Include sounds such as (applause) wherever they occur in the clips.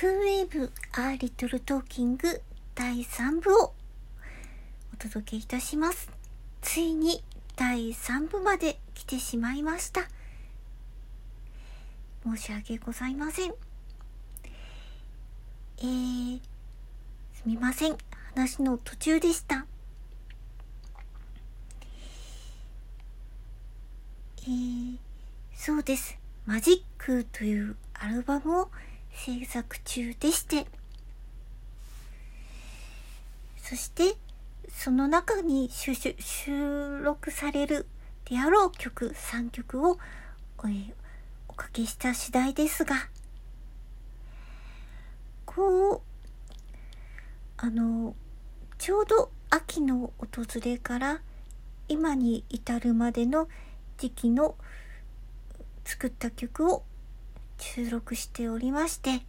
クーウェーブアーリトルトーキング第3部をお届けいたします。ついに第3部まで来てしまいました。申し訳ございません。えー、すみません。話の途中でした。えー、そうです。マジックというアルバムを制作中でして、そして、その中に収収録されるであろう曲3曲をおおかけした次第ですが、こう、あの、ちょうど秋の訪れから今に至るまでの時期の作った曲を収録しておりまして、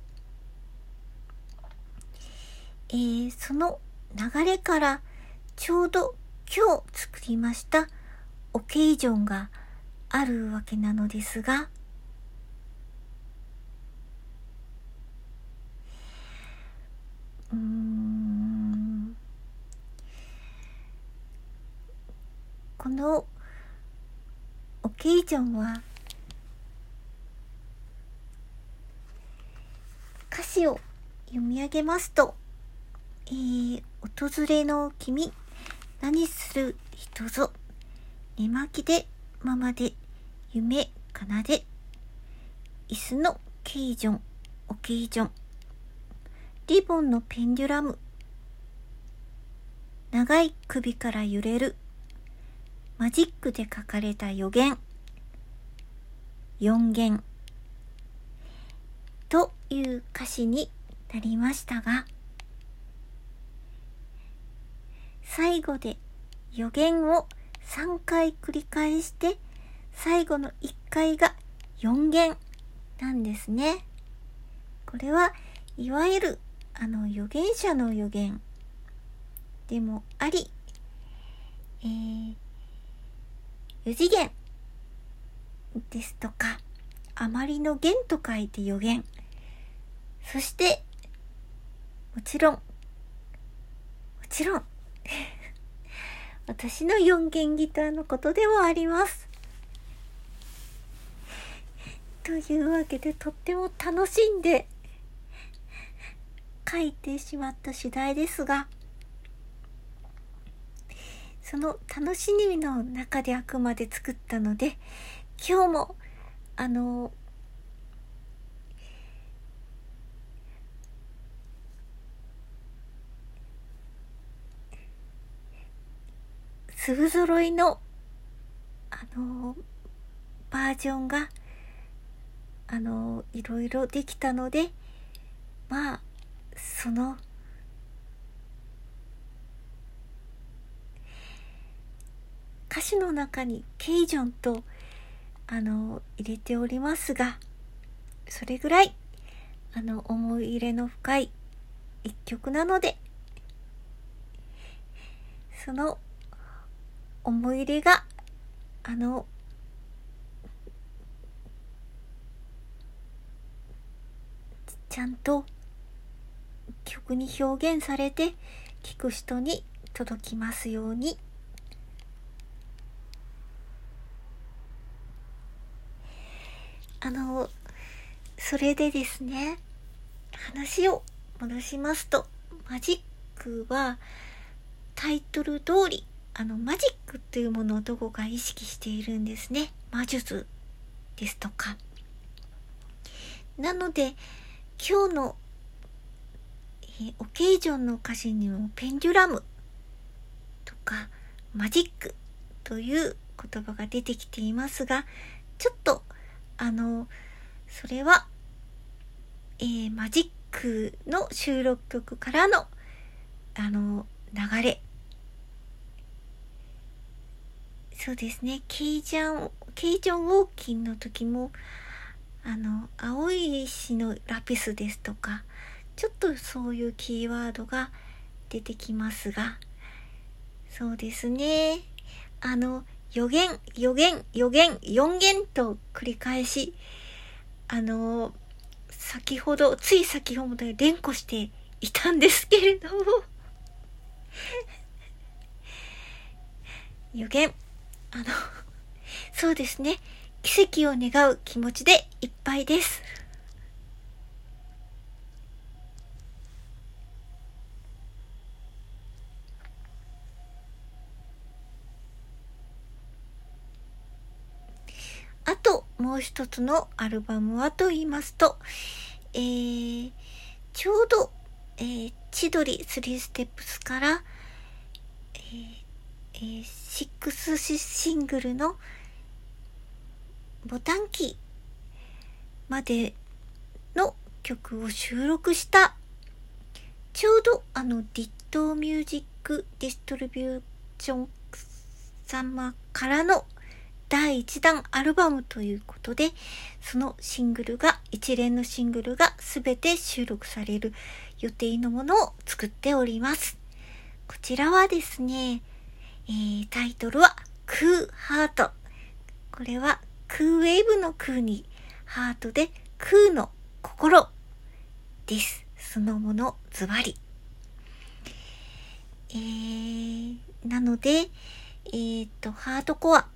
えー、その流れからちょうど今日作りましたオケージョンがあるわけなのですが、うーん、このオケージョンはを読み上げますと、えー、訪れの君、何する人ぞ、寝巻きで、ままで、夢、奏で、椅子のケイジョン、オケージョン、リボンのペンデュラム、長い首から揺れる、マジックで書かれた予言、四弦、いう歌詞になりましたが、最後で予言を3回繰り返して、最後の1回が4弦なんですね。これはいわゆるあの預言者の予言でもあり、えー、4次元ですとか、あまりの弦と書いて予言。そして、もちろん、もちろん、(laughs) 私の4弦ギターのことでもあります。(laughs) というわけで、とっても楽しんで書いてしまった次第ですが、その楽しみの中であくまで作ったので、今日も、あの、粒揃いの、あの、バージョンが、あの、いろいろできたので、まあ、その、歌詞の中にケイジョンと、あの、入れておりますが、それぐらい、あの、思い入れの深い一曲なので、その思い入れが、あの、ちゃんと曲に表現されて聴く人に届きますように。あの、それでですね、話を戻しますと、マジックはタイトル通り、あの、マジックっていうものをどこか意識しているんですね。魔術ですとか。なので、今日の、え、オケージョンの歌詞にもペンデュラムとかマジックという言葉が出てきていますが、ちょっと、あの、それは、えー、マジックの収録曲からの、あの、流れ。そうですね、ケイジャン、ケイジョンウォーキンの時も、あの、青い石のラピスですとか、ちょっとそういうキーワードが出てきますが、そうですね。あの、予言、予言、予言、四言と繰り返し、あの、先ほど、つい先ほど連呼していたんですけれども (laughs) 予言。あの、(laughs) そうですね。奇跡を願う気持ちでいっぱいです。あともう一つのアルバムはと言いますと、えー、ちょうど、えー、千鳥3ステップスから、えーえー、6シングルのボタンキーまでの曲を収録したちょうどあのディットミュージックディストリビューション様からの第1弾アルバムということで、そのシングルが、一連のシングルが全て収録される予定のものを作っております。こちらはですね、えー、タイトルは、クーハート。これは、クーウェーブのクーに、ハートで、クーの心です。そのもの、ズバリ。えー、なので、えー、っと、ハートコア。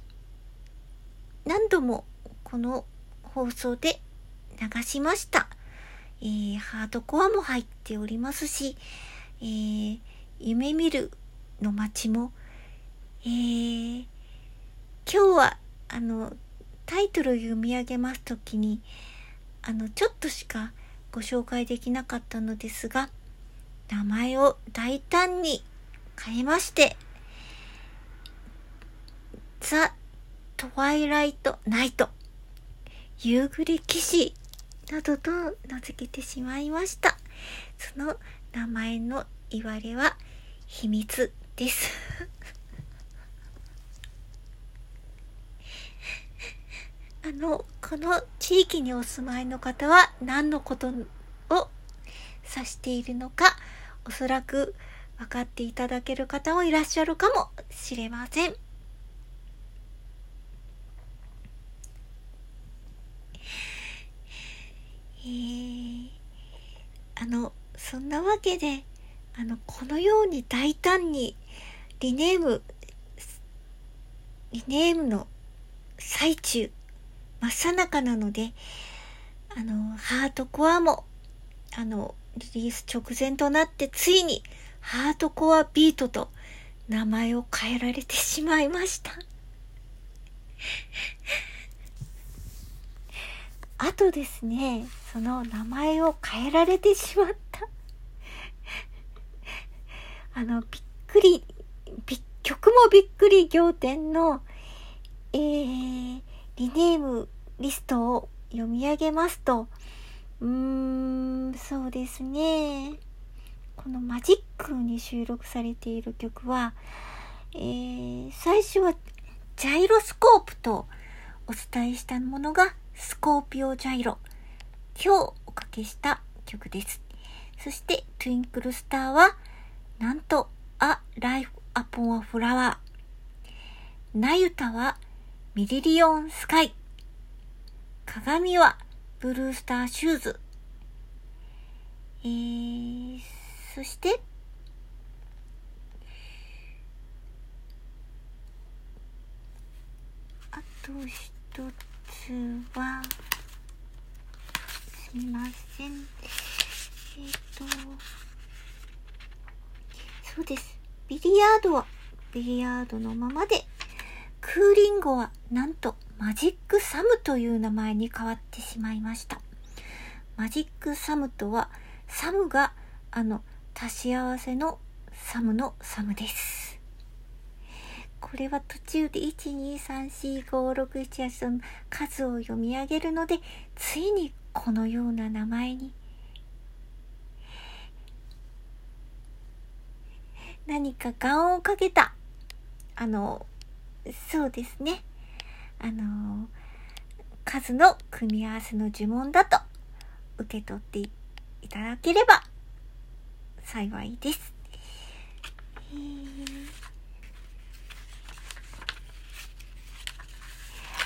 何度もこの放送で流しました。えー、ハードコアも入っておりますし、えー、夢見るの街も、えー、今日はあのタイトルを読み上げますときにあのちょっとしかご紹介できなかったのですが名前を大胆に変えましてザ・トワイライトナイト、夕暮れ騎士などと名付けてしまいました。その名前の言われは秘密です。あの、この地域にお住まいの方は何のことを指しているのか、おそらく分かっていただける方もいらっしゃるかもしれません。えー、あの、そんなわけで、あの、このように大胆にリネーム、リネームの最中、真っ最中なので、あの、ハートコアも、あの、リリース直前となって、ついに、ハートコアビートと名前を変えられてしまいました。(laughs) あとですね、その名前を変えられてしまった (laughs) あの、びっくり、び曲もびっくり仰天の、えー、リネームリストを読み上げますと、うーん、そうですね。このマジックに収録されている曲は、えー、最初はジャイロスコープとお伝えしたものがスコーピオジャイロ。今日おかけした曲です。そして、トゥインクルスターは、なんと、A Life Upon a Flower。ナユタは、ミリリオンスカイ。鏡は、ブルースターシューズ。えー、そして、あと一つは、すみません。えっ、ー、と、そうです。ビリヤードはビリヤードのままで、クーリンゴはなんと Magic Sum という名前に変わってしまいました。 Magic Sum とは、 Sum があの足し合わせの Sum の Sum です。これは途中で1234567の数を読み上げるので、ついにこのような名前に何か願をかけたあのそうですねあの数の組み合わせの呪文だと受け取っていただければ幸いです。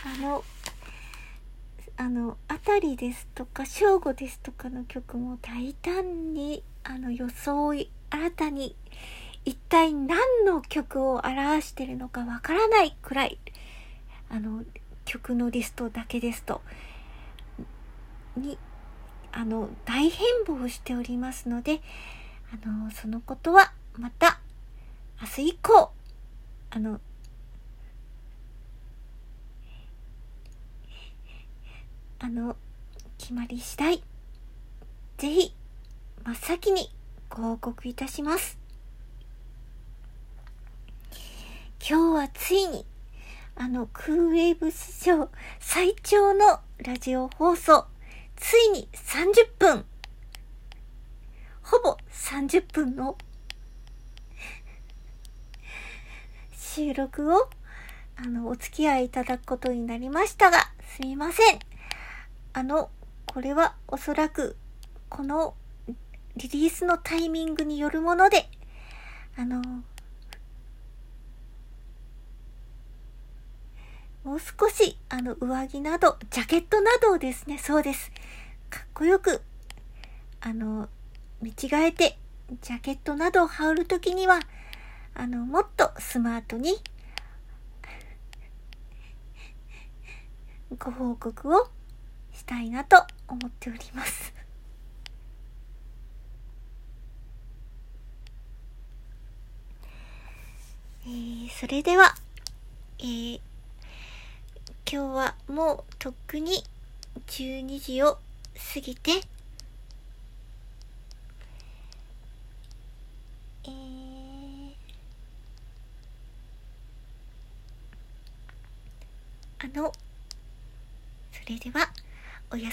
あのあの、あたりですとか、正午ですとかの曲も大胆に、あの、装い、新たに、一体何の曲を表してるのかわからないくらい、あの、曲のリストだけですと、に、あの、大変貌しておりますので、あの、そのことはまた、明日以降、あの、あの、決まり次第、ぜひ、真っ先にご報告いたします。今日はついに、あの、クーウェーブ史上最長のラジオ放送、ついに30分、ほぼ30分の収録を、あの、お付き合いいただくことになりましたが、すみません。あの、これはおそらく、このリリースのタイミングによるもので、あの、もう少し、あの、上着など、ジャケットなどをですね、そうです。かっこよく、あの、見違えて、ジャケットなどを羽織るときには、あの、もっとスマートに、ご報告をしたいなと思っております。えー、それでは、えー、今日はもうとっくに12時を過ぎて、えー、あの、それでは、おやすみ